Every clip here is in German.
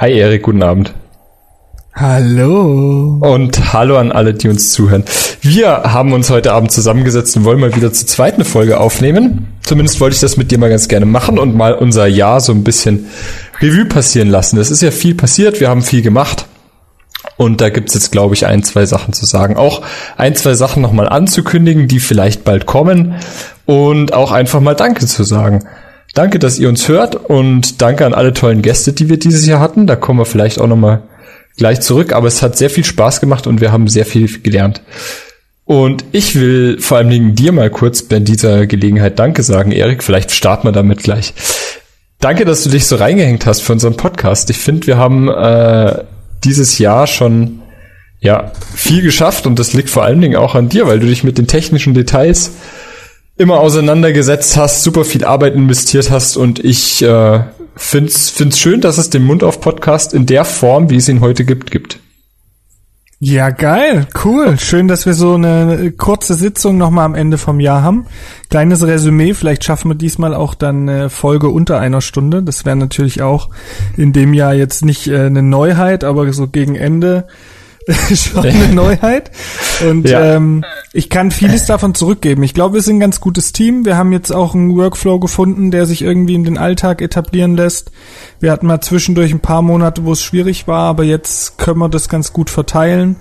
Hi Erik, guten Abend. Hallo. Und hallo an alle, die uns zuhören. Wir haben uns heute Abend zusammengesetzt und wollen mal wieder zur zweiten Folge aufnehmen. Zumindest wollte ich das mit dir mal ganz gerne machen und mal unser Jahr so ein bisschen Revue passieren lassen. Es ist ja viel passiert, wir haben viel gemacht. Und da gibt's jetzt, glaube ich, ein, zwei Sachen zu sagen. Auch ein, zwei Sachen nochmal anzukündigen, die vielleicht bald kommen. Und auch einfach mal Danke zu sagen. Danke, dass ihr uns hört und danke an alle tollen Gäste, die wir dieses Jahr hatten. Da kommen wir vielleicht auch nochmal gleich zurück, aber es hat sehr viel Spaß gemacht und wir haben sehr viel gelernt. Und ich will vor allen Dingen dir mal kurz bei dieser Gelegenheit Danke sagen, Erik. Vielleicht starten wir damit gleich. Danke, dass du dich so reingehängt hast für unseren Podcast. Ich finde, wir haben äh, dieses Jahr schon ja viel geschafft und das liegt vor allen Dingen auch an dir, weil du dich mit den technischen Details immer auseinandergesetzt hast, super viel Arbeit investiert hast und ich äh, find's find's schön, dass es den Mund auf Podcast in der Form, wie es ihn heute gibt, gibt. Ja, geil, cool. Schön, dass wir so eine kurze Sitzung nochmal am Ende vom Jahr haben. Kleines Resümee, vielleicht schaffen wir diesmal auch dann eine Folge unter einer Stunde. Das wäre natürlich auch in dem Jahr jetzt nicht äh, eine Neuheit, aber so gegen Ende schon eine Neuheit. Und ja. ähm, ich kann vieles davon zurückgeben. Ich glaube, wir sind ein ganz gutes Team. Wir haben jetzt auch einen Workflow gefunden, der sich irgendwie in den Alltag etablieren lässt. Wir hatten mal zwischendurch ein paar Monate, wo es schwierig war, aber jetzt können wir das ganz gut verteilen,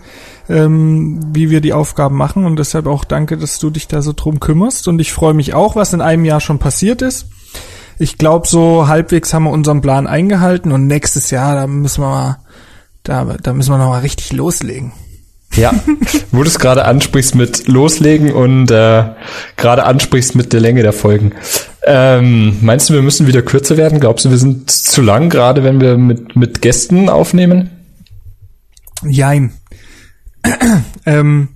ähm, wie wir die Aufgaben machen. Und deshalb auch danke, dass du dich da so drum kümmerst. Und ich freue mich auch, was in einem Jahr schon passiert ist. Ich glaube, so halbwegs haben wir unseren Plan eingehalten und nächstes Jahr, da müssen wir mal da, da müssen wir noch mal richtig loslegen. Ja, wo du es gerade ansprichst mit Loslegen und äh, gerade ansprichst mit der Länge der Folgen. Ähm, meinst du, wir müssen wieder kürzer werden? Glaubst du, wir sind zu lang, gerade wenn wir mit, mit Gästen aufnehmen? Jein. ähm,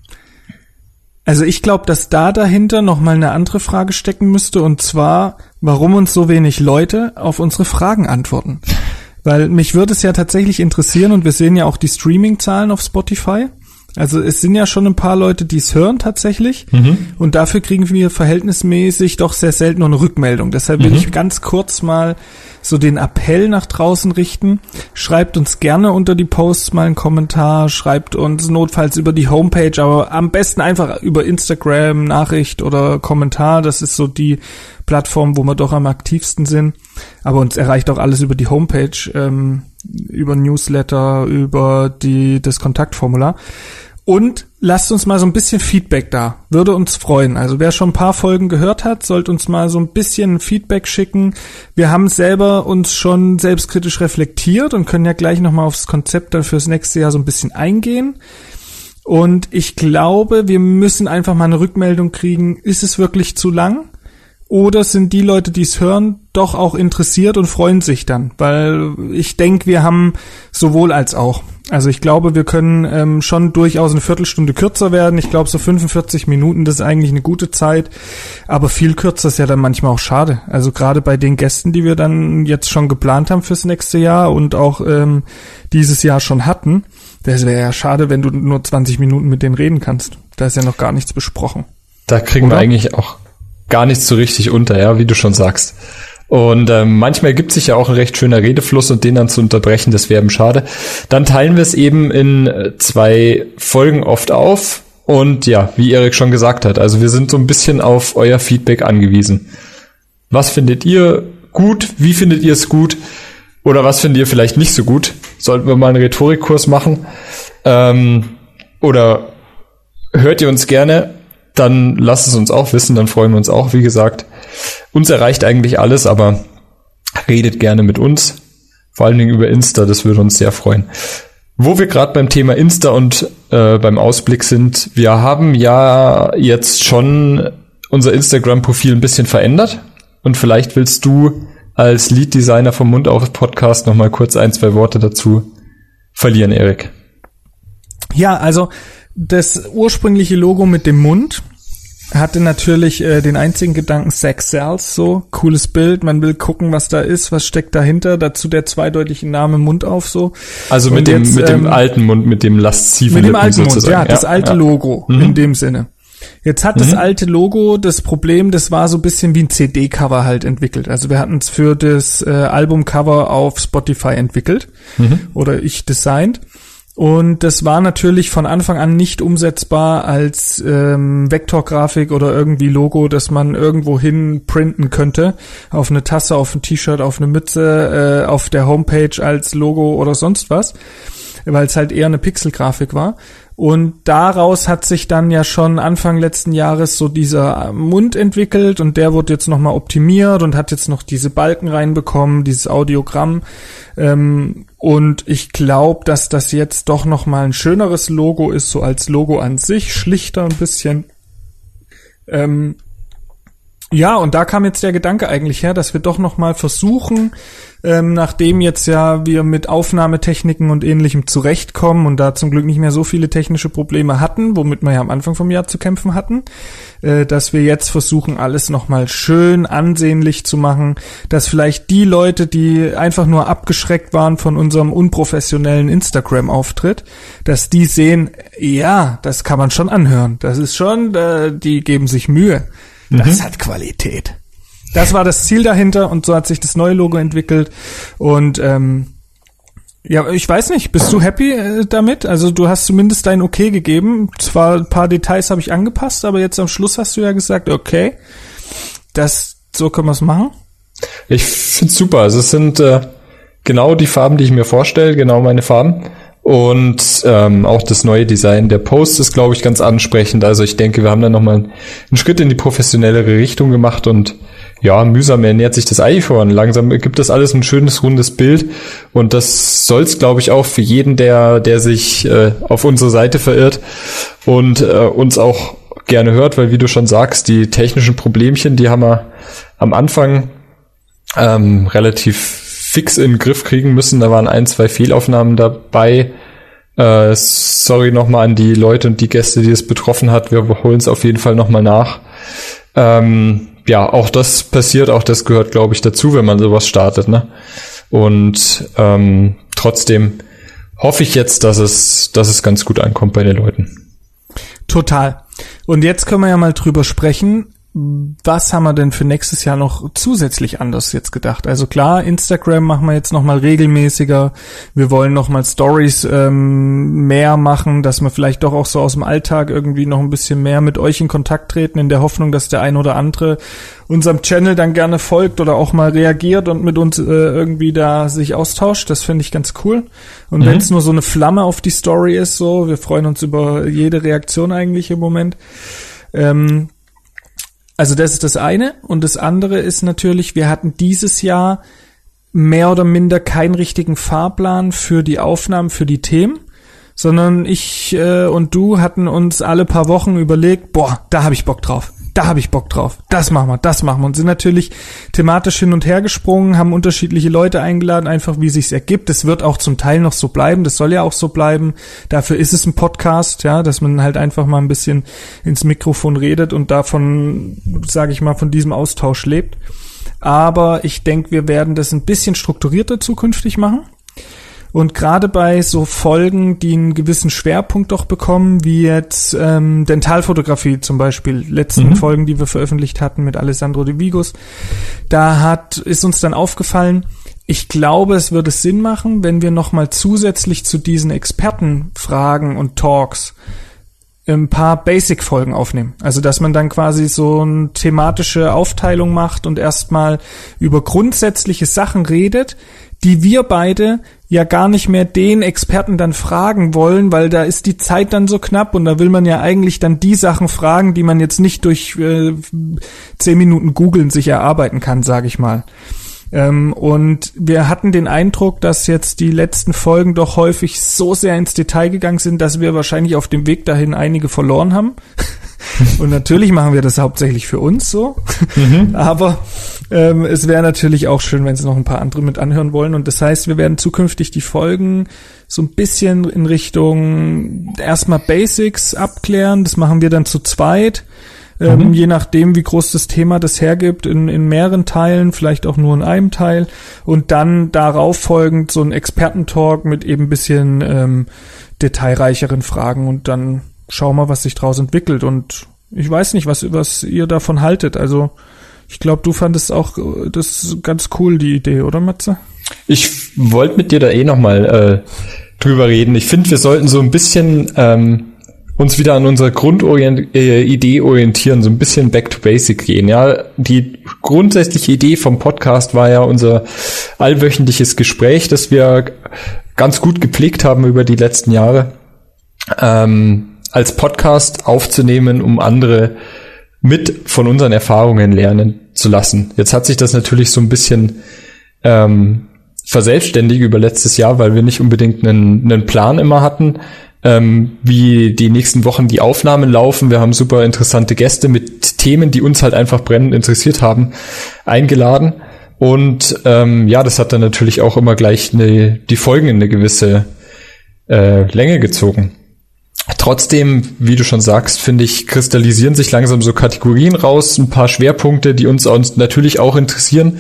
also ich glaube, dass da dahinter noch mal eine andere Frage stecken müsste und zwar, warum uns so wenig Leute auf unsere Fragen antworten. Weil mich würde es ja tatsächlich interessieren und wir sehen ja auch die Streaming-Zahlen auf Spotify. Also es sind ja schon ein paar Leute, die es hören tatsächlich. Mhm. Und dafür kriegen wir verhältnismäßig doch sehr selten noch eine Rückmeldung. Deshalb will mhm. ich ganz kurz mal so den Appell nach draußen richten. Schreibt uns gerne unter die Posts mal einen Kommentar, schreibt uns notfalls über die Homepage, aber am besten einfach über Instagram, Nachricht oder Kommentar. Das ist so die Plattform, wo wir doch am aktivsten sind. Aber uns erreicht auch alles über die Homepage, ähm, über Newsletter, über die, das Kontaktformular. Und lasst uns mal so ein bisschen Feedback da. Würde uns freuen. Also wer schon ein paar Folgen gehört hat, sollte uns mal so ein bisschen Feedback schicken. Wir haben selber uns schon selbstkritisch reflektiert und können ja gleich nochmal aufs Konzept dann fürs nächste Jahr so ein bisschen eingehen. Und ich glaube, wir müssen einfach mal eine Rückmeldung kriegen. Ist es wirklich zu lang? Oder sind die Leute, die es hören, doch auch interessiert und freuen sich dann? Weil ich denke, wir haben sowohl als auch. Also ich glaube, wir können ähm, schon durchaus eine Viertelstunde kürzer werden. Ich glaube, so 45 Minuten, das ist eigentlich eine gute Zeit. Aber viel kürzer ist ja dann manchmal auch schade. Also gerade bei den Gästen, die wir dann jetzt schon geplant haben fürs nächste Jahr und auch ähm, dieses Jahr schon hatten, das wäre ja schade, wenn du nur 20 Minuten mit denen reden kannst. Da ist ja noch gar nichts besprochen. Da kriegen Oder? wir eigentlich auch gar nicht so richtig unter, ja, wie du schon sagst. Und ähm, manchmal ergibt sich ja auch ein recht schöner Redefluss und den dann zu unterbrechen, das wäre eben schade. Dann teilen wir es eben in äh, zwei Folgen oft auf. Und ja, wie Erik schon gesagt hat, also wir sind so ein bisschen auf euer Feedback angewiesen. Was findet ihr gut? Wie findet ihr es gut? Oder was findet ihr vielleicht nicht so gut? Sollten wir mal einen Rhetorikkurs machen? Ähm, oder hört ihr uns gerne? Dann lasst es uns auch wissen, dann freuen wir uns auch. Wie gesagt, uns erreicht eigentlich alles, aber redet gerne mit uns. Vor allen Dingen über Insta, das würde uns sehr freuen. Wo wir gerade beim Thema Insta und äh, beim Ausblick sind, wir haben ja jetzt schon unser Instagram-Profil ein bisschen verändert. Und vielleicht willst du als Lead-Designer vom Mund auf Podcast nochmal kurz ein, zwei Worte dazu verlieren, Erik. Ja, also das ursprüngliche Logo mit dem Mund hatte natürlich äh, den einzigen Gedanken Sex Cells, so cooles Bild, man will gucken, was da ist, was steckt dahinter, dazu der zweideutige Name Mund auf so. Also mit dem mit dem ähm, alten Mund, mit dem lasziven Mit dem alten sozusagen. Mund, ja, das alte ja. Logo mhm. in dem Sinne. Jetzt hat mhm. das alte Logo das Problem, das war so ein bisschen wie ein CD-Cover halt entwickelt. Also wir hatten es für das äh, Albumcover auf Spotify entwickelt mhm. oder ich designt. Und das war natürlich von Anfang an nicht umsetzbar als ähm, Vektorgrafik oder irgendwie Logo, das man irgendwo hin printen könnte. Auf eine Tasse, auf ein T-Shirt, auf eine Mütze, äh, auf der Homepage als Logo oder sonst was. Weil es halt eher eine Pixelgrafik war. Und daraus hat sich dann ja schon Anfang letzten Jahres so dieser Mund entwickelt und der wurde jetzt nochmal optimiert und hat jetzt noch diese Balken reinbekommen, dieses Audiogramm. Ähm, und ich glaube, dass das jetzt doch nochmal ein schöneres Logo ist, so als Logo an sich, schlichter ein bisschen. Ähm, ja, und da kam jetzt der Gedanke eigentlich her, dass wir doch noch mal versuchen, ähm, nachdem jetzt ja wir mit Aufnahmetechniken und ähnlichem zurechtkommen und da zum Glück nicht mehr so viele technische Probleme hatten, womit wir ja am Anfang vom Jahr zu kämpfen hatten, äh, dass wir jetzt versuchen, alles noch mal schön ansehnlich zu machen, dass vielleicht die Leute, die einfach nur abgeschreckt waren von unserem unprofessionellen Instagram-Auftritt, dass die sehen, ja, das kann man schon anhören, das ist schon, äh, die geben sich Mühe. Das mhm. hat Qualität. Das war das Ziel dahinter und so hat sich das neue Logo entwickelt. Und ähm, ja, ich weiß nicht, bist du happy äh, damit? Also du hast zumindest dein Okay gegeben. Zwar ein paar Details habe ich angepasst, aber jetzt am Schluss hast du ja gesagt, okay, das so können wir es machen. Ich find's super. Also es sind äh, genau die Farben, die ich mir vorstelle, genau meine Farben. Und ähm, auch das neue Design der Post ist, glaube ich, ganz ansprechend. Also ich denke, wir haben da nochmal einen Schritt in die professionellere Richtung gemacht und ja, mühsam ernährt sich das iPhone. Langsam gibt das alles ein schönes, rundes Bild. Und das soll's, glaube ich, auch für jeden, der, der sich äh, auf unsere Seite verirrt und äh, uns auch gerne hört, weil wie du schon sagst, die technischen Problemchen, die haben wir am Anfang ähm, relativ fix in den Griff kriegen müssen. Da waren ein, zwei Fehlaufnahmen dabei. Äh, sorry nochmal an die Leute und die Gäste, die es betroffen hat. Wir holen es auf jeden Fall nochmal nach. Ähm, ja, auch das passiert, auch das gehört, glaube ich, dazu, wenn man sowas startet. Ne? Und ähm, trotzdem hoffe ich jetzt, dass es, dass es ganz gut ankommt bei den Leuten. Total. Und jetzt können wir ja mal drüber sprechen, was haben wir denn für nächstes Jahr noch zusätzlich anders jetzt gedacht? Also klar, Instagram machen wir jetzt noch mal regelmäßiger. Wir wollen noch mal Stories ähm, mehr machen, dass wir vielleicht doch auch so aus dem Alltag irgendwie noch ein bisschen mehr mit euch in Kontakt treten, in der Hoffnung, dass der ein oder andere unserem Channel dann gerne folgt oder auch mal reagiert und mit uns äh, irgendwie da sich austauscht. Das finde ich ganz cool. Und mhm. wenn es nur so eine Flamme auf die Story ist, so, wir freuen uns über jede Reaktion eigentlich im Moment. Ähm, also das ist das eine. Und das andere ist natürlich, wir hatten dieses Jahr mehr oder minder keinen richtigen Fahrplan für die Aufnahmen, für die Themen, sondern ich äh, und du hatten uns alle paar Wochen überlegt, boah, da habe ich Bock drauf da habe ich Bock drauf. Das machen wir, das machen wir. Und sind natürlich thematisch hin und her gesprungen, haben unterschiedliche Leute eingeladen, einfach wie sich's ergibt. Es wird auch zum Teil noch so bleiben, das soll ja auch so bleiben. Dafür ist es ein Podcast, ja, dass man halt einfach mal ein bisschen ins Mikrofon redet und davon, sage ich mal, von diesem Austausch lebt. Aber ich denke, wir werden das ein bisschen strukturierter zukünftig machen. Und gerade bei so Folgen, die einen gewissen Schwerpunkt doch bekommen, wie jetzt ähm, Dentalfotografie zum Beispiel, letzten mhm. Folgen, die wir veröffentlicht hatten mit Alessandro de Vigos, da hat, ist uns dann aufgefallen, ich glaube, es würde Sinn machen, wenn wir nochmal zusätzlich zu diesen Expertenfragen und Talks ein paar Basic-Folgen aufnehmen. Also, dass man dann quasi so eine thematische Aufteilung macht und erstmal über grundsätzliche Sachen redet, die wir beide ja gar nicht mehr den Experten dann fragen wollen, weil da ist die Zeit dann so knapp und da will man ja eigentlich dann die Sachen fragen, die man jetzt nicht durch äh, zehn Minuten googeln sich erarbeiten kann, sage ich mal. Ähm, und wir hatten den Eindruck, dass jetzt die letzten Folgen doch häufig so sehr ins Detail gegangen sind, dass wir wahrscheinlich auf dem Weg dahin einige verloren haben. Und natürlich machen wir das hauptsächlich für uns so. Mhm. Aber ähm, es wäre natürlich auch schön, wenn es noch ein paar andere mit anhören wollen. Und das heißt, wir werden zukünftig die Folgen so ein bisschen in Richtung erstmal Basics abklären. Das machen wir dann zu zweit. Ähm, mhm. je nachdem, wie groß das Thema das hergibt, in, in mehreren Teilen, vielleicht auch nur in einem Teil. Und dann darauf folgend so ein Expertentalk mit eben bisschen ähm, detailreicheren Fragen und dann schauen wir, was sich daraus entwickelt. Und ich weiß nicht, was, was ihr davon haltet. Also ich glaube, du fandest auch äh, das ganz cool, die Idee, oder Matze? Ich wollte mit dir da eh nochmal äh, drüber reden. Ich finde, wir sollten so ein bisschen ähm, uns wieder an unserer Grundidee äh, orientieren, so ein bisschen back to basic gehen. Ja, die grundsätzliche Idee vom Podcast war ja unser allwöchentliches Gespräch, das wir ganz gut gepflegt haben über die letzten Jahre, ähm, als Podcast aufzunehmen, um andere mit von unseren Erfahrungen lernen zu lassen. Jetzt hat sich das natürlich so ein bisschen ähm, verselbstständigt über letztes Jahr, weil wir nicht unbedingt einen, einen Plan immer hatten, ähm, wie die nächsten Wochen die Aufnahmen laufen. Wir haben super interessante Gäste mit Themen, die uns halt einfach brennend interessiert haben, eingeladen. Und ähm, ja, das hat dann natürlich auch immer gleich eine, die Folgen in eine gewisse äh, Länge gezogen. Trotzdem, wie du schon sagst, finde ich, kristallisieren sich langsam so Kategorien raus, ein paar Schwerpunkte, die uns, uns natürlich auch interessieren,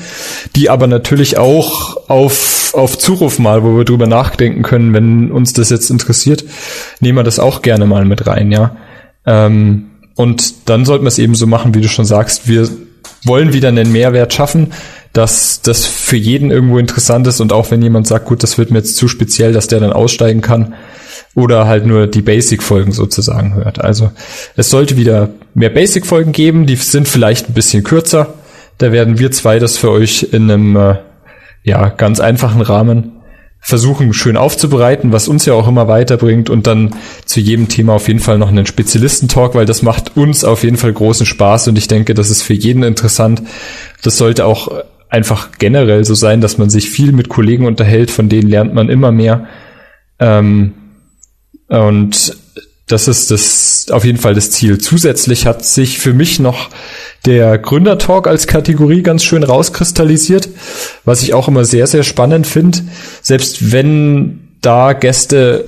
die aber natürlich auch auf, auf Zuruf mal, wo wir drüber nachdenken können, wenn uns das jetzt interessiert, nehmen wir das auch gerne mal mit rein, ja. Ähm, und dann sollten wir es eben so machen, wie du schon sagst, wir wollen wieder einen Mehrwert schaffen, dass das für jeden irgendwo interessant ist und auch wenn jemand sagt, gut, das wird mir jetzt zu speziell, dass der dann aussteigen kann, oder halt nur die Basic-Folgen sozusagen hört. Also es sollte wieder mehr Basic-Folgen geben, die sind vielleicht ein bisschen kürzer. Da werden wir zwei das für euch in einem äh, ja, ganz einfachen Rahmen versuchen, schön aufzubereiten, was uns ja auch immer weiterbringt und dann zu jedem Thema auf jeden Fall noch einen Spezialistentalk, weil das macht uns auf jeden Fall großen Spaß und ich denke, das ist für jeden interessant. Das sollte auch einfach generell so sein, dass man sich viel mit Kollegen unterhält, von denen lernt man immer mehr. Ähm, und das ist das auf jeden Fall das Ziel. Zusätzlich hat sich für mich noch der Gründertalk als Kategorie ganz schön rauskristallisiert, was ich auch immer sehr, sehr spannend finde. Selbst wenn da Gäste,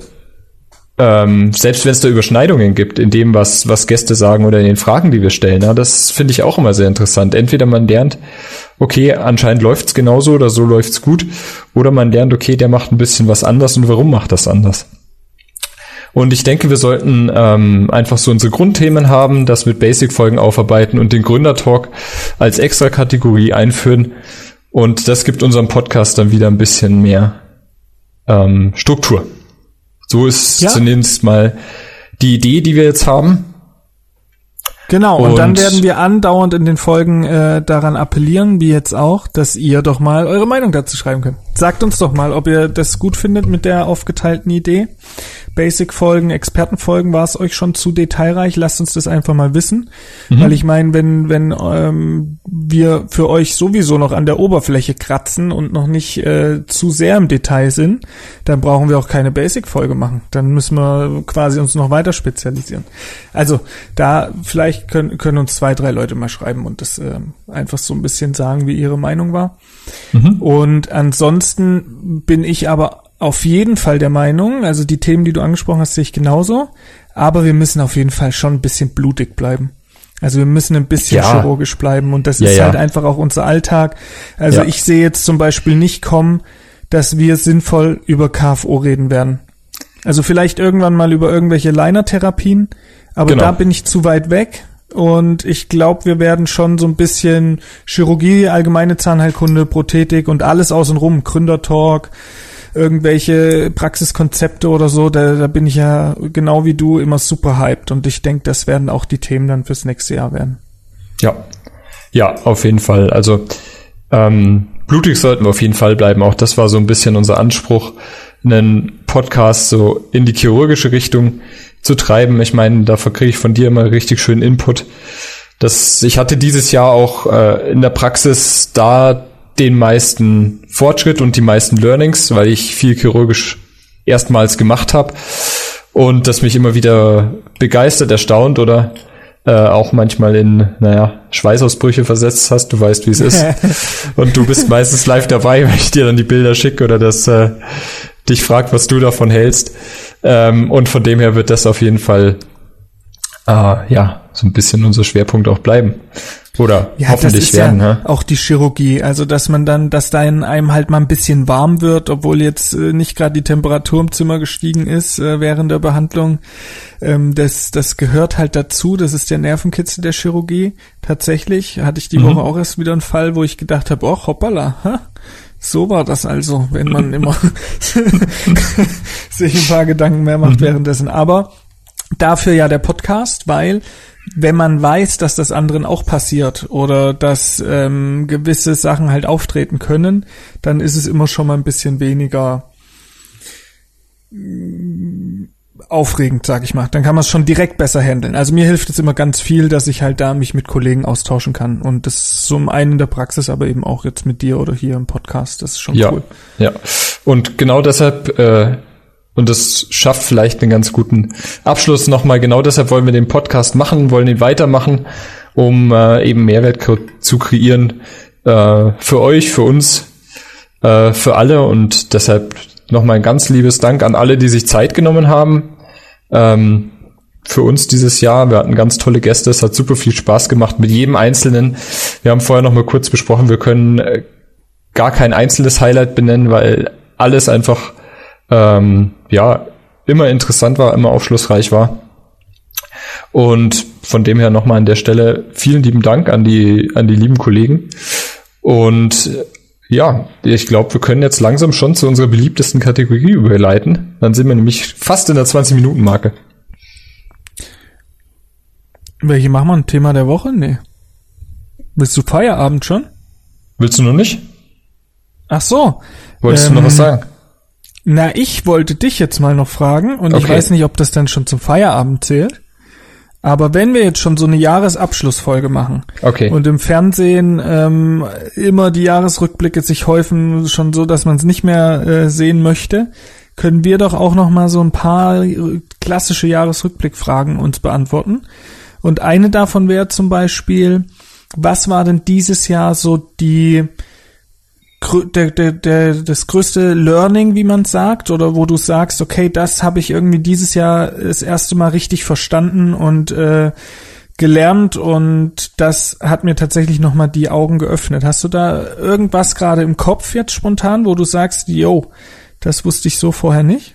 ähm, selbst wenn es da Überschneidungen gibt in dem, was, was Gäste sagen oder in den Fragen, die wir stellen, ja, das finde ich auch immer sehr interessant. Entweder man lernt, okay, anscheinend läuft's genauso oder so läuft's gut, oder man lernt, okay, der macht ein bisschen was anders und warum macht das anders? Und ich denke, wir sollten ähm, einfach so unsere Grundthemen haben, das mit Basic-Folgen aufarbeiten und den Gründertalk als extra Kategorie einführen. Und das gibt unserem Podcast dann wieder ein bisschen mehr ähm, Struktur. So ist ja. zunächst mal die Idee, die wir jetzt haben. Genau, und, und, dann werden wir andauernd in den Folgen äh, daran appellieren, wie jetzt auch, dass ihr doch mal eure Meinung dazu schreiben könnt. Sagt uns doch mal, ob ihr das gut findet mit der aufgeteilten Idee. Basic-Folgen, Expertenfolgen war es euch schon zu detailreich? Lasst uns das einfach mal wissen. Mhm. Weil ich meine, wenn, wenn ähm, wir für euch sowieso noch an der Oberfläche kratzen und noch nicht äh, zu sehr im Detail sind, dann brauchen wir auch keine Basic-Folge machen. Dann müssen wir quasi uns noch weiter spezialisieren. Also da vielleicht können, können uns zwei, drei Leute mal schreiben und das äh, einfach so ein bisschen sagen, wie ihre Meinung war. Mhm. Und ansonsten bin ich aber auf jeden Fall der Meinung, also die Themen, die du angesprochen hast, sehe ich genauso, aber wir müssen auf jeden Fall schon ein bisschen blutig bleiben. Also wir müssen ein bisschen ja. chirurgisch bleiben und das ja, ist ja. halt einfach auch unser Alltag. Also ich sehe jetzt zum Beispiel nicht kommen, dass wir sinnvoll über KFO reden werden. Also vielleicht irgendwann mal über irgendwelche Liner-Therapien, aber genau. da bin ich zu weit weg. Und ich glaube, wir werden schon so ein bisschen Chirurgie, allgemeine Zahnheilkunde, Prothetik und alles außenrum, Gründertalk, irgendwelche Praxiskonzepte oder so, da, da bin ich ja genau wie du immer super hyped und ich denke, das werden auch die Themen dann fürs nächste Jahr werden. Ja, ja, auf jeden Fall. Also ähm, blutig sollten wir auf jeden Fall bleiben. Auch das war so ein bisschen unser Anspruch, einen Podcast so in die chirurgische Richtung zu treiben. Ich meine, dafür kriege ich von dir immer richtig schön Input. Das, ich hatte dieses Jahr auch äh, in der Praxis da den meisten Fortschritt und die meisten Learnings, weil ich viel chirurgisch erstmals gemacht habe und das mich immer wieder begeistert, erstaunt oder äh, auch manchmal in, naja, Schweißausbrüche versetzt hast. Du weißt, wie es ist. und du bist meistens live dabei, wenn ich dir dann die Bilder schicke oder das äh, dich fragt, was du davon hältst. Ähm, und von dem her wird das auf jeden Fall äh, ja so ein bisschen unser Schwerpunkt auch bleiben. Oder Ja, hoffentlich werden. ja ne? auch die Chirurgie. Also, dass man dann, dass da in einem halt mal ein bisschen warm wird, obwohl jetzt äh, nicht gerade die Temperatur im Zimmer gestiegen ist äh, während der Behandlung. Ähm, das, das gehört halt dazu. Das ist der Nervenkitzel der Chirurgie. Tatsächlich hatte ich die Mhm. Woche auch erst wieder einen Fall, wo ich gedacht habe, oh, hoppala, ha? So war das also, wenn man immer sich ein paar Gedanken mehr macht währenddessen. Aber dafür ja der Podcast, weil wenn man weiß, dass das anderen auch passiert oder dass ähm, gewisse Sachen halt auftreten können, dann ist es immer schon mal ein bisschen weniger aufregend, sag ich mal. Dann kann man es schon direkt besser handeln. Also mir hilft es immer ganz viel, dass ich halt da mich mit Kollegen austauschen kann. Und das zum einen in der Praxis, aber eben auch jetzt mit dir oder hier im Podcast. Das ist schon Ja, cool. ja. Und genau deshalb, äh, und das schafft vielleicht einen ganz guten Abschluss nochmal, genau deshalb wollen wir den Podcast machen, wollen ihn weitermachen, um äh, eben Mehrwert zu kreieren äh, für euch, für uns, äh, für alle. Und deshalb nochmal ein ganz liebes Dank an alle, die sich Zeit genommen haben. Ähm, für uns dieses Jahr. Wir hatten ganz tolle Gäste. Es hat super viel Spaß gemacht mit jedem Einzelnen. Wir haben vorher noch mal kurz besprochen, wir können äh, gar kein einzelnes Highlight benennen, weil alles einfach ähm, ja immer interessant war, immer aufschlussreich war. Und von dem her nochmal an der Stelle vielen lieben Dank an die an die lieben Kollegen. Und ja, ich glaube, wir können jetzt langsam schon zu unserer beliebtesten Kategorie überleiten. Dann sind wir nämlich fast in der 20-Minuten-Marke. Welche machen wir? Ein Thema der Woche? Nee. Willst du Feierabend schon? Willst du noch nicht? Ach so. Wolltest du noch Ähm, was sagen? Na, ich wollte dich jetzt mal noch fragen und ich Okay. weiß nicht, ob das dann schon zum Feierabend zählt. Aber wenn wir jetzt schon so eine Jahresabschlussfolge machen Okay. und im Fernsehen ähm, immer die Jahresrückblicke sich häufen, schon so, dass man es nicht mehr äh, sehen möchte, können wir doch auch noch mal so ein paar äh, klassische Jahresrückblickfragen uns beantworten. Und eine davon wäre zum Beispiel, was war denn dieses Jahr so die der, der, der, das größte Learning, wie man sagt, oder wo du sagst, okay, das habe ich irgendwie dieses Jahr das erste Mal richtig verstanden und äh, gelernt und das hat mir tatsächlich nochmal die Augen geöffnet. Hast du da irgendwas gerade im Kopf jetzt spontan, wo du sagst, yo, das wusste ich so vorher nicht?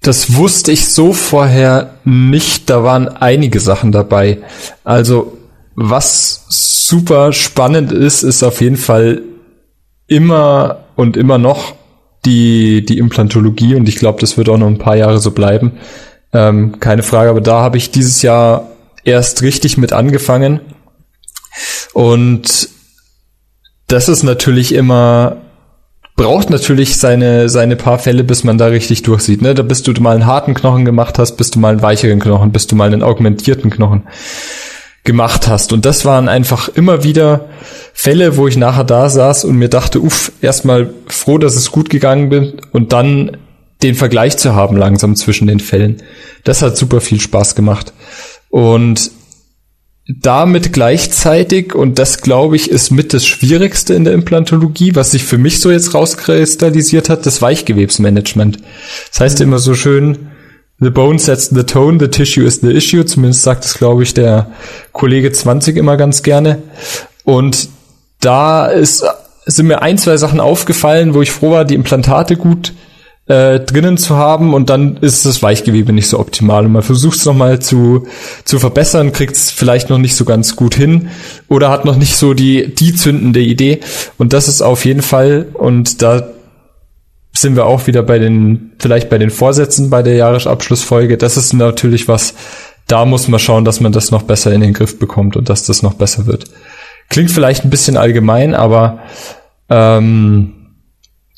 Das wusste ich so vorher nicht. Da waren einige Sachen dabei. Also, was super spannend ist, ist auf jeden Fall immer und immer noch die, die Implantologie und ich glaube, das wird auch noch ein paar Jahre so bleiben. Ähm, keine Frage, aber da habe ich dieses Jahr erst richtig mit angefangen. Und das ist natürlich immer braucht natürlich seine, seine paar Fälle, bis man da richtig durchsieht. Ne? Da bist du mal einen harten Knochen gemacht hast, bis du mal einen weicheren Knochen, bis du mal einen augmentierten Knochen gemacht hast. Und das waren einfach immer wieder Fälle, wo ich nachher da saß und mir dachte, uff, erstmal froh, dass es gut gegangen bin und dann den Vergleich zu haben langsam zwischen den Fällen. Das hat super viel Spaß gemacht. Und damit gleichzeitig, und das glaube ich ist mit das Schwierigste in der Implantologie, was sich für mich so jetzt rauskristallisiert hat, das Weichgewebsmanagement. Das heißt immer so schön, the bone sets the tone, the tissue is the issue, zumindest sagt es, glaube ich, der Kollege 20 immer ganz gerne. Und da ist, sind mir ein, zwei Sachen aufgefallen, wo ich froh war, die Implantate gut äh, drinnen zu haben. Und dann ist das Weichgewebe nicht so optimal. Und man versucht es nochmal zu, zu verbessern, kriegt es vielleicht noch nicht so ganz gut hin oder hat noch nicht so die, die zündende Idee. Und das ist auf jeden Fall und da sind wir auch wieder bei den, vielleicht bei den Vorsätzen bei der Jahresabschlussfolge. Das ist natürlich was, da muss man schauen, dass man das noch besser in den Griff bekommt und dass das noch besser wird. Klingt vielleicht ein bisschen allgemein, aber ähm,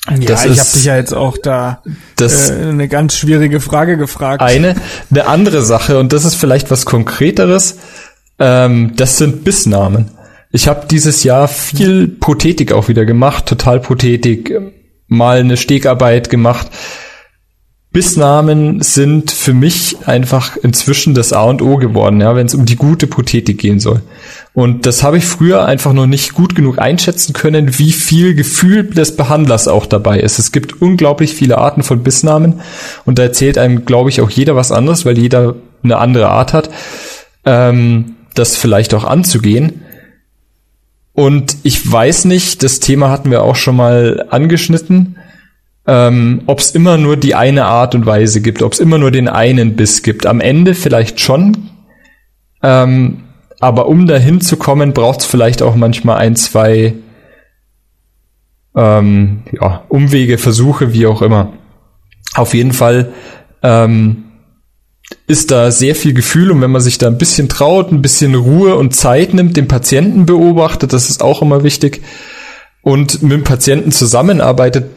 Ja, Das ich habe dich ja jetzt auch da das äh, eine ganz schwierige Frage gefragt. eine. Eine andere Sache, und das ist vielleicht was Konkreteres, ähm, das sind Bissnamen. Ich habe dieses Jahr viel Prothetik auch wieder gemacht, total Prothetik, ähm, mal eine Stegarbeit gemacht. Bissnamen sind für mich einfach inzwischen das A und O geworden, ja, wenn es um die gute Prothetik gehen soll. Und das habe ich früher einfach noch nicht gut genug einschätzen können, wie viel Gefühl des Behandlers auch dabei ist. Es gibt unglaublich viele Arten von Bissnamen und da erzählt einem, glaube ich, auch jeder was anderes, weil jeder eine andere Art hat. Ähm, das vielleicht auch anzugehen. Und ich weiß nicht, das Thema hatten wir auch schon mal angeschnitten, ähm, ob es immer nur die eine Art und Weise gibt, ob es immer nur den einen Biss gibt. Am Ende vielleicht schon, ähm, aber um dahin zu kommen, braucht es vielleicht auch manchmal ein, zwei ähm, ja, Umwege, Versuche, wie auch immer. Auf jeden Fall ähm, ist da sehr viel Gefühl und wenn man sich da ein bisschen traut, ein bisschen Ruhe und Zeit nimmt, den Patienten beobachtet, das ist auch immer wichtig, und mit dem Patienten zusammenarbeitet,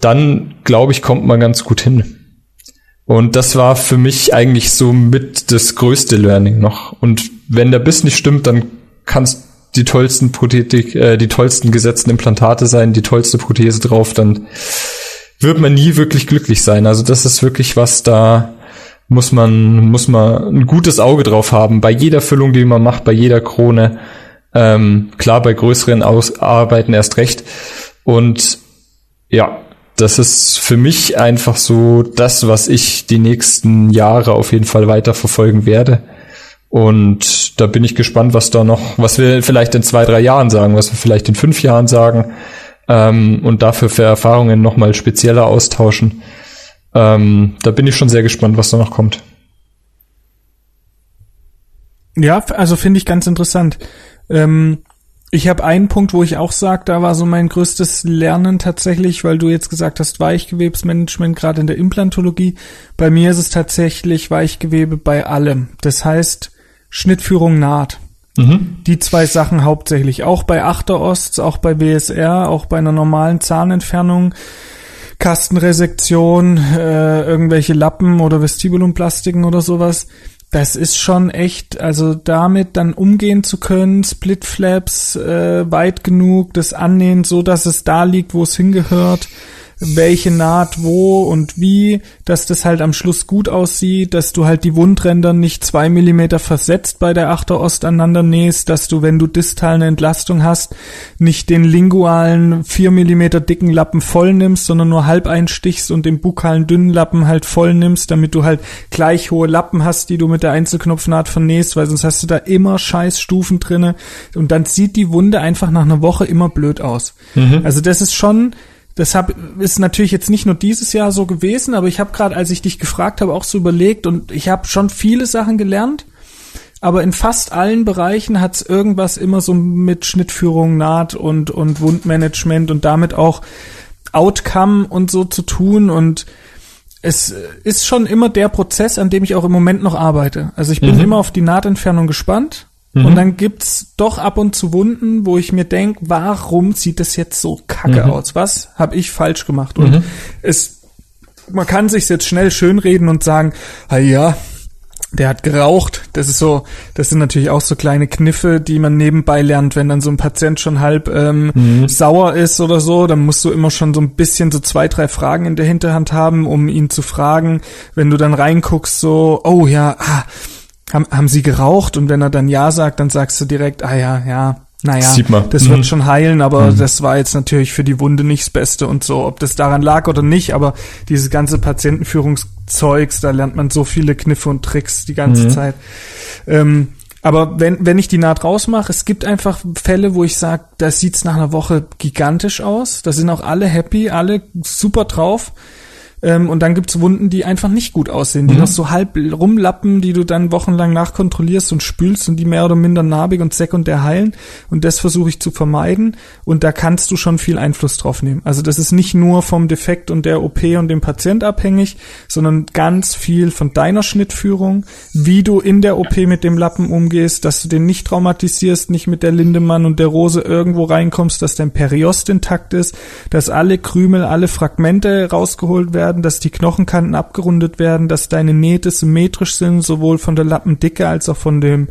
dann glaube ich, kommt man ganz gut hin. Und das war für mich eigentlich so mit das größte Learning noch. Und wenn der Biss nicht stimmt, dann kannst die tollsten Prothetik, äh, die tollsten gesetzten Implantate sein, die tollste Prothese drauf, dann wird man nie wirklich glücklich sein. Also das ist wirklich was, da muss man, muss man ein gutes Auge drauf haben. Bei jeder Füllung, die man macht, bei jeder Krone. Ähm, klar, bei größeren Arbeiten erst recht. Und ja, das ist für mich einfach so das, was ich die nächsten Jahre auf jeden Fall weiter verfolgen werde. Und da bin ich gespannt, was da noch, was wir vielleicht in zwei, drei Jahren sagen, was wir vielleicht in fünf Jahren sagen ähm, und dafür für Erfahrungen nochmal spezieller austauschen. Ähm, da bin ich schon sehr gespannt, was da noch kommt. Ja, also finde ich ganz interessant. Ähm, ich habe einen Punkt, wo ich auch sage, da war so mein größtes Lernen tatsächlich, weil du jetzt gesagt hast, Weichgewebsmanagement, gerade in der Implantologie. Bei mir ist es tatsächlich Weichgewebe bei allem. Das heißt, Schnittführung naht. Mhm. Die zwei Sachen hauptsächlich. Auch bei Achterosts, auch bei BSR, auch bei einer normalen Zahnentfernung. Kastenresektion, äh, irgendwelche Lappen oder Vestibulumplastiken oder sowas. Das ist schon echt, also damit dann umgehen zu können, Splitflaps äh, weit genug, das annähen, so dass es da liegt, wo es hingehört, welche Naht wo und wie, dass das halt am Schluss gut aussieht, dass du halt die Wundränder nicht zwei Millimeter versetzt bei der Achterost aneinander nähst, dass du, wenn du distal eine Entlastung hast, nicht den lingualen vier Millimeter dicken Lappen voll nimmst, sondern nur halb einstichst und den bukalen dünnen Lappen halt voll nimmst, damit du halt gleich hohe Lappen hast, die du mit der Einzelknopfnaht vernähst, weil sonst hast du da immer scheiß Stufen drinne und dann sieht die Wunde einfach nach einer Woche immer blöd aus. Mhm. Also das ist schon, Deshalb ist natürlich jetzt nicht nur dieses Jahr so gewesen, aber ich habe gerade, als ich dich gefragt habe, auch so überlegt und ich habe schon viele Sachen gelernt, aber in fast allen Bereichen hat es irgendwas immer so mit Schnittführung, Naht und, und Wundmanagement und damit auch Outcome und so zu tun und es ist schon immer der Prozess, an dem ich auch im Moment noch arbeite. Also ich bin mhm. immer auf die Nahtentfernung gespannt und mhm. dann gibt's doch ab und zu Wunden, wo ich mir denk, warum sieht das jetzt so kacke mhm. aus? Was habe ich falsch gemacht? Und mhm. es, man kann sich jetzt schnell schönreden und sagen, ah ja, der hat geraucht. Das ist so, das sind natürlich auch so kleine Kniffe, die man nebenbei lernt, wenn dann so ein Patient schon halb ähm, mhm. sauer ist oder so, dann musst du immer schon so ein bisschen so zwei, drei Fragen in der Hinterhand haben, um ihn zu fragen. Wenn du dann reinguckst, so, oh ja, ah, haben, haben sie geraucht? Und wenn er dann Ja sagt, dann sagst du direkt, ah ja, ja, naja, das wird mhm. schon heilen, aber mhm. das war jetzt natürlich für die Wunde nicht das Beste und so, ob das daran lag oder nicht, aber dieses ganze Patientenführungszeugs, da lernt man so viele Kniffe und Tricks die ganze mhm. Zeit. Ähm, aber wenn, wenn ich die Naht rausmache, es gibt einfach Fälle, wo ich sage, da sieht's nach einer Woche gigantisch aus. Da sind auch alle happy, alle super drauf. Ähm, und dann gibt's Wunden, die einfach nicht gut aussehen, die mhm. noch so halb rumlappen, die du dann wochenlang nachkontrollierst und spülst und die mehr oder minder narbig und sekundär heilen. Und das versuche ich zu vermeiden. Und da kannst du schon viel Einfluss drauf nehmen. Also das ist nicht nur vom Defekt und der OP und dem Patient abhängig, sondern ganz viel von deiner Schnittführung, wie du in der OP mit dem Lappen umgehst, dass du den nicht traumatisierst, nicht mit der Lindemann und der Rose irgendwo reinkommst, dass dein Periost intakt ist, dass alle Krümel, alle Fragmente rausgeholt werden werden, dass die Knochenkanten abgerundet werden, dass deine Nähte symmetrisch sind, sowohl von der Lappendicke als auch von dem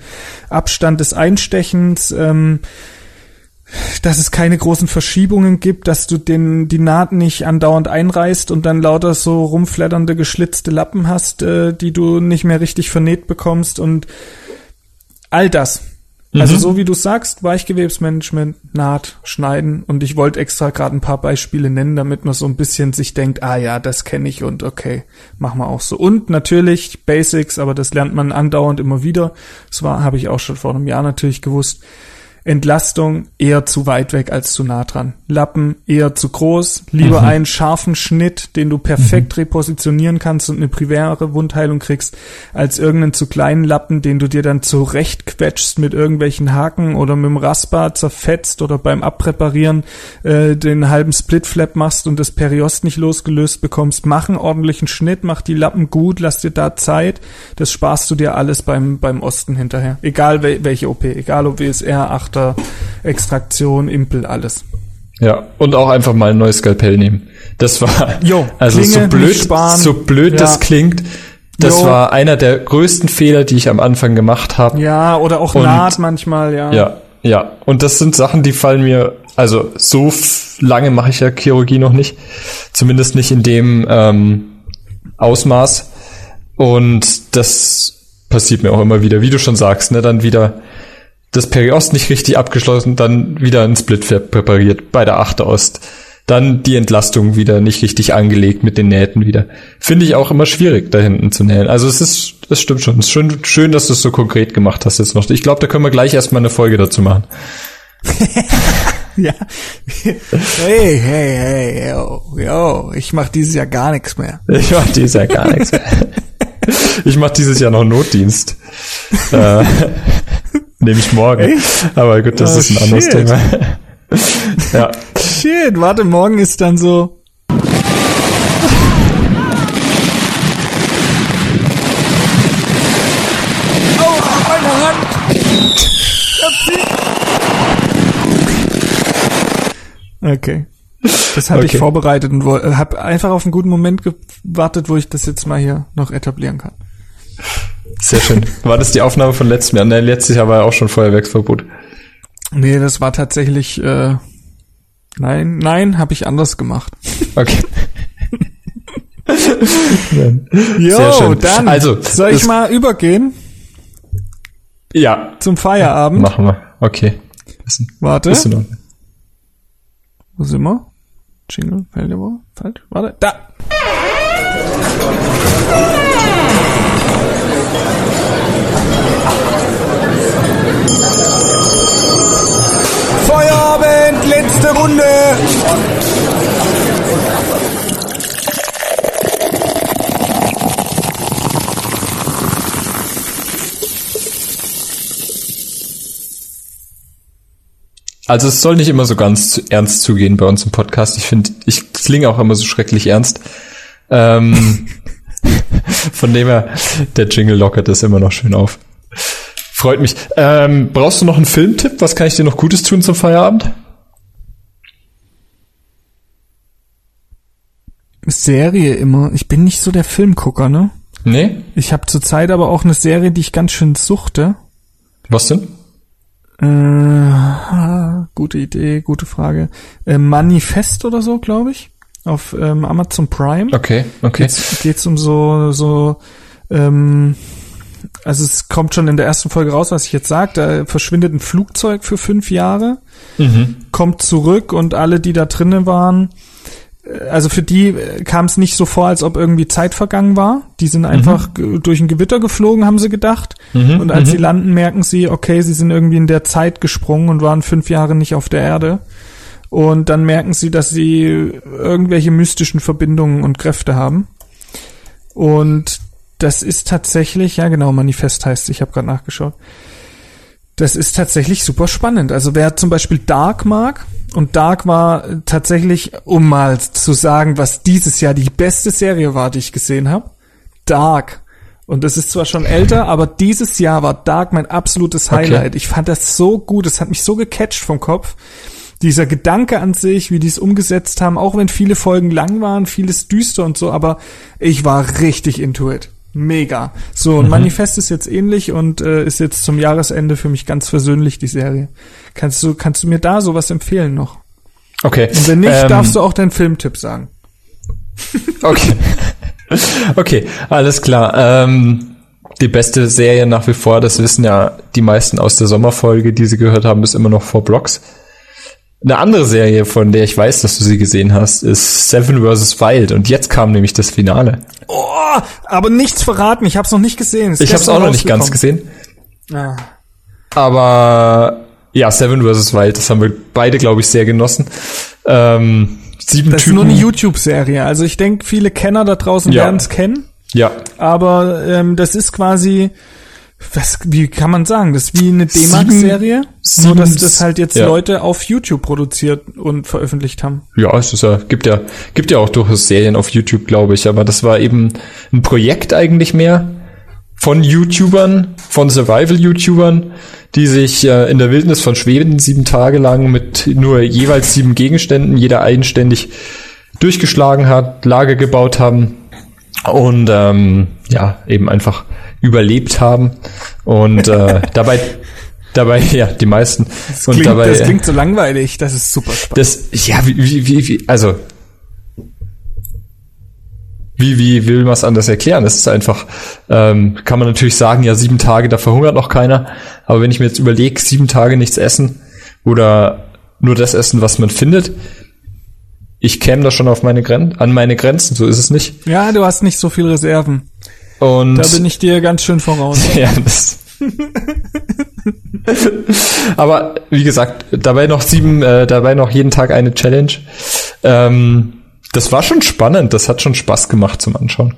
Abstand des Einstechens. Ähm, dass es keine großen Verschiebungen gibt, dass du den, die Naht nicht andauernd einreißt und dann lauter so rumflatternde, geschlitzte Lappen hast, äh, die du nicht mehr richtig vernäht bekommst und all das. Also so wie du sagst, Weichgewebsmanagement, Naht, Schneiden und ich wollte extra gerade ein paar Beispiele nennen, damit man so ein bisschen sich denkt, ah ja, das kenne ich und okay, machen wir auch so. Und natürlich Basics, aber das lernt man andauernd immer wieder. Das war, habe ich auch schon vor einem Jahr natürlich gewusst. Entlastung eher zu weit weg als zu nah dran. Lappen eher zu groß. Lieber mhm. einen scharfen Schnitt, den du perfekt mhm. repositionieren kannst und eine primäre Wundheilung kriegst, als irgendeinen zu kleinen Lappen, den du dir dann zurechtquetschst mit irgendwelchen Haken oder mit dem Rasper zerfetzt oder beim Abpräparieren äh, den halben Splitflap machst und das Periost nicht losgelöst bekommst. Mach einen ordentlichen Schnitt, mach die Lappen gut, lass dir da Zeit. Das sparst du dir alles beim, beim Osten hinterher. Egal welche OP, egal ob WSR 8 Tochter, Extraktion, Impel, alles. Ja, und auch einfach mal ein neues Skalpell nehmen. Das war, jo, also Klinge, so blöd, so blöd ja. das klingt. Das jo. war einer der größten Fehler, die ich am Anfang gemacht habe. Ja, oder auch und, Naht manchmal, ja. Ja, ja. Und das sind Sachen, die fallen mir, also so lange mache ich ja Chirurgie noch nicht. Zumindest nicht in dem ähm, Ausmaß. Und das passiert mir auch immer wieder, wie du schon sagst, ne, dann wieder das Periost nicht richtig abgeschlossen, dann wieder ein Split präpariert bei der Achte Ost. Dann die Entlastung wieder nicht richtig angelegt mit den Nähten wieder. Finde ich auch immer schwierig, da hinten zu nähen. Also es ist, es stimmt schon. Es ist schön, schön, dass du es so konkret gemacht hast jetzt noch. Ich glaube, da können wir gleich erstmal eine Folge dazu machen. ja. Hey, hey, hey, yo, yo, ich mach dieses Jahr gar nichts mehr. Ich mach dieses Jahr gar nichts mehr. Ich mach dieses Jahr noch Notdienst. Äh, Nehme ich morgen. Echt? Aber gut, das oh, ist ein shit. anderes Thema. ja. Shit, warte, morgen ist dann so. Oh, meine Hand! Okay. Das habe okay. ich vorbereitet und habe einfach auf einen guten Moment gewartet, wo ich das jetzt mal hier noch etablieren kann. Sehr schön. War das die Aufnahme von letztem Jahr? Nein, letztes Jahr war ja auch schon Feuerwerksverbot. Nee, das war tatsächlich, äh, nein, nein, habe ich anders gemacht. Okay. jo, dann also, soll ich mal übergehen? Ja. Zum Feierabend? Machen wir. Okay. Ist, Warte. Ist Wo sind wir? Jingle, Falsch? Warte, da! Letzte Runde. Also es soll nicht immer so ganz ernst zugehen bei uns im Podcast. Ich finde, ich klinge auch immer so schrecklich ernst. Ähm, von dem her, der Jingle lockert das immer noch schön auf. Freut mich. Ähm, brauchst du noch einen Filmtipp? Was kann ich dir noch Gutes tun zum Feierabend? Serie immer. Ich bin nicht so der Filmgucker, ne? Nee. Ich habe zurzeit aber auch eine Serie, die ich ganz schön suchte. Was denn? Äh, gute Idee, gute Frage. Äh, Manifest oder so, glaube ich. Auf ähm, Amazon Prime. Okay, okay. Geht's, geht's um so, so ähm, also es kommt schon in der ersten Folge raus, was ich jetzt sage. Da verschwindet ein Flugzeug für fünf Jahre, mhm. kommt zurück und alle, die da drinnen waren, also für die äh, kam es nicht so vor, als ob irgendwie Zeit vergangen war. Die sind einfach mhm. durch ein Gewitter geflogen, haben sie gedacht. Mhm. Und als mhm. sie landen, merken sie, okay, sie sind irgendwie in der Zeit gesprungen und waren fünf Jahre nicht auf der Erde. Und dann merken sie, dass sie irgendwelche mystischen Verbindungen und Kräfte haben. Und das ist tatsächlich, ja genau, Manifest heißt, ich habe gerade nachgeschaut. Das ist tatsächlich super spannend. Also wer zum Beispiel Dark mag, und Dark war tatsächlich, um mal zu sagen, was dieses Jahr die beste Serie war, die ich gesehen habe, Dark. Und das ist zwar schon älter, aber dieses Jahr war Dark mein absolutes Highlight. Okay. Ich fand das so gut, es hat mich so gecatcht vom Kopf. Dieser Gedanke an sich, wie die es umgesetzt haben, auch wenn viele Folgen lang waren, vieles düster und so, aber ich war richtig into it. Mega. So, und mhm. Manifest ist jetzt ähnlich und äh, ist jetzt zum Jahresende für mich ganz versöhnlich, die Serie. Kannst du, kannst du mir da sowas empfehlen noch? Okay. Und wenn nicht, ähm, darfst du auch deinen Filmtipp sagen. Okay. okay, alles klar. Ähm, Die beste Serie nach wie vor, das wissen ja die meisten aus der Sommerfolge, die sie gehört haben, ist immer noch Four Blocks. Eine andere Serie, von der ich weiß, dass du sie gesehen hast, ist Seven vs. Wild. Und jetzt kam nämlich das Finale. Oh, aber nichts verraten. Ich habe es noch nicht gesehen. Ist ich habe es auch noch nicht ganz gesehen. Ah. Aber ja, Seven vs. Wild, das haben wir beide, glaube ich, sehr genossen. Ähm, sieben das Typen. ist nur eine YouTube-Serie. Also ich denke, viele Kenner da draußen ja. werden es kennen. Ja. Aber ähm, das ist quasi, was, wie kann man sagen, das ist wie eine D-Max-Serie, nur dass das halt jetzt ja. Leute auf YouTube produziert und veröffentlicht haben. Ja, es ist ja, gibt ja, gibt ja auch durchaus Serien auf YouTube, glaube ich, aber das war eben ein Projekt eigentlich mehr von YouTubern, von Survival-YouTubern, die sich äh, in der Wildnis von Schweden sieben Tage lang mit nur jeweils sieben Gegenständen, jeder eigenständig durchgeschlagen hat, Lager gebaut haben und ähm, ja, eben einfach überlebt haben. Und äh, dabei dabei ja die meisten. Das und klingt, dabei das klingt so langweilig. Das ist super spannend. das ja wie wie wie also wie wie will man es anders erklären? Das ist einfach ähm, kann man natürlich sagen ja sieben Tage da verhungert noch keiner. Aber wenn ich mir jetzt überlege sieben Tage nichts essen oder nur das essen was man findet ich käme da schon auf meine Gren an meine Grenzen, so ist es nicht. Ja, du hast nicht so viel Reserven. Und da bin ich dir ganz schön voraus. ja, das Aber wie gesagt, dabei noch sieben, äh, dabei noch jeden Tag eine Challenge. Ähm, das war schon spannend, das hat schon Spaß gemacht zum Anschauen.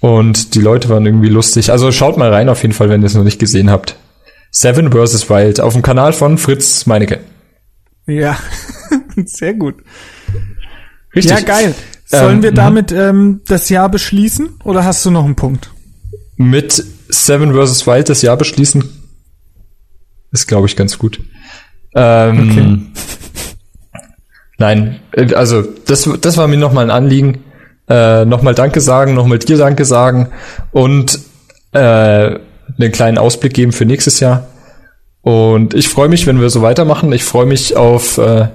Und die Leute waren irgendwie lustig. Also schaut mal rein auf jeden Fall, wenn ihr es noch nicht gesehen habt. Seven vs. Wild auf dem Kanal von Fritz Meinecke. Ja, sehr gut. Richtig. Ja, geil. Sollen ähm, wir damit ähm, das Jahr beschließen oder hast du noch einen Punkt? Mit Seven vs. Wild das Jahr beschließen ist, glaube ich, ganz gut. Ähm, okay. Nein, äh, also das, das war mir nochmal ein Anliegen. Äh, nochmal Danke sagen, nochmal dir Danke sagen und äh, einen kleinen Ausblick geben für nächstes Jahr. Und ich freue mich, wenn wir so weitermachen. Ich freue mich auf äh,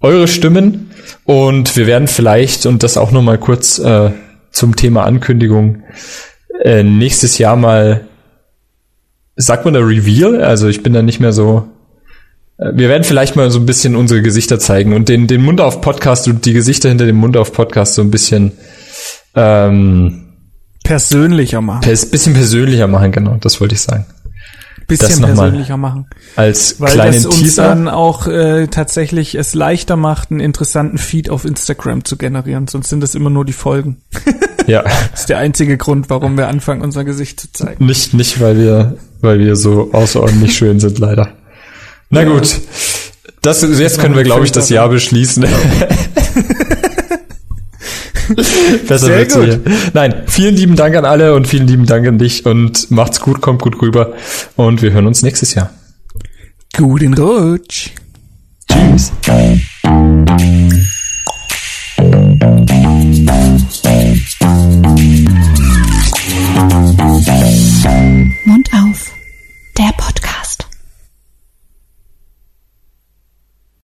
eure Stimmen und wir werden vielleicht, und das auch nochmal kurz äh, zum Thema Ankündigung, äh, nächstes Jahr mal, sagt man da Reveal? Also ich bin da nicht mehr so. Äh, wir werden vielleicht mal so ein bisschen unsere Gesichter zeigen und den, den Mund auf Podcast und die Gesichter hinter dem Mund auf Podcast so ein bisschen ähm, persönlicher machen. Pers bisschen persönlicher machen, genau, das wollte ich sagen bisschen persönlicher machen. Als Weil kleinen das uns Teaser. dann auch äh, tatsächlich es leichter macht, einen interessanten Feed auf Instagram zu generieren. Sonst sind das immer nur die Folgen. Ja. das ist der einzige Grund, warum wir anfangen, unser Gesicht zu zeigen. Nicht, nicht, weil wir, weil wir so außerordentlich schön sind, leider. Na ja. gut. Das, jetzt können wir, glaube ich, das Jahr beschließen. Besser Sehr wird's gut. Nein, vielen lieben Dank an alle und vielen lieben Dank an dich und macht's gut, kommt gut rüber und wir hören uns nächstes Jahr. Guten Rutsch. Tschüss.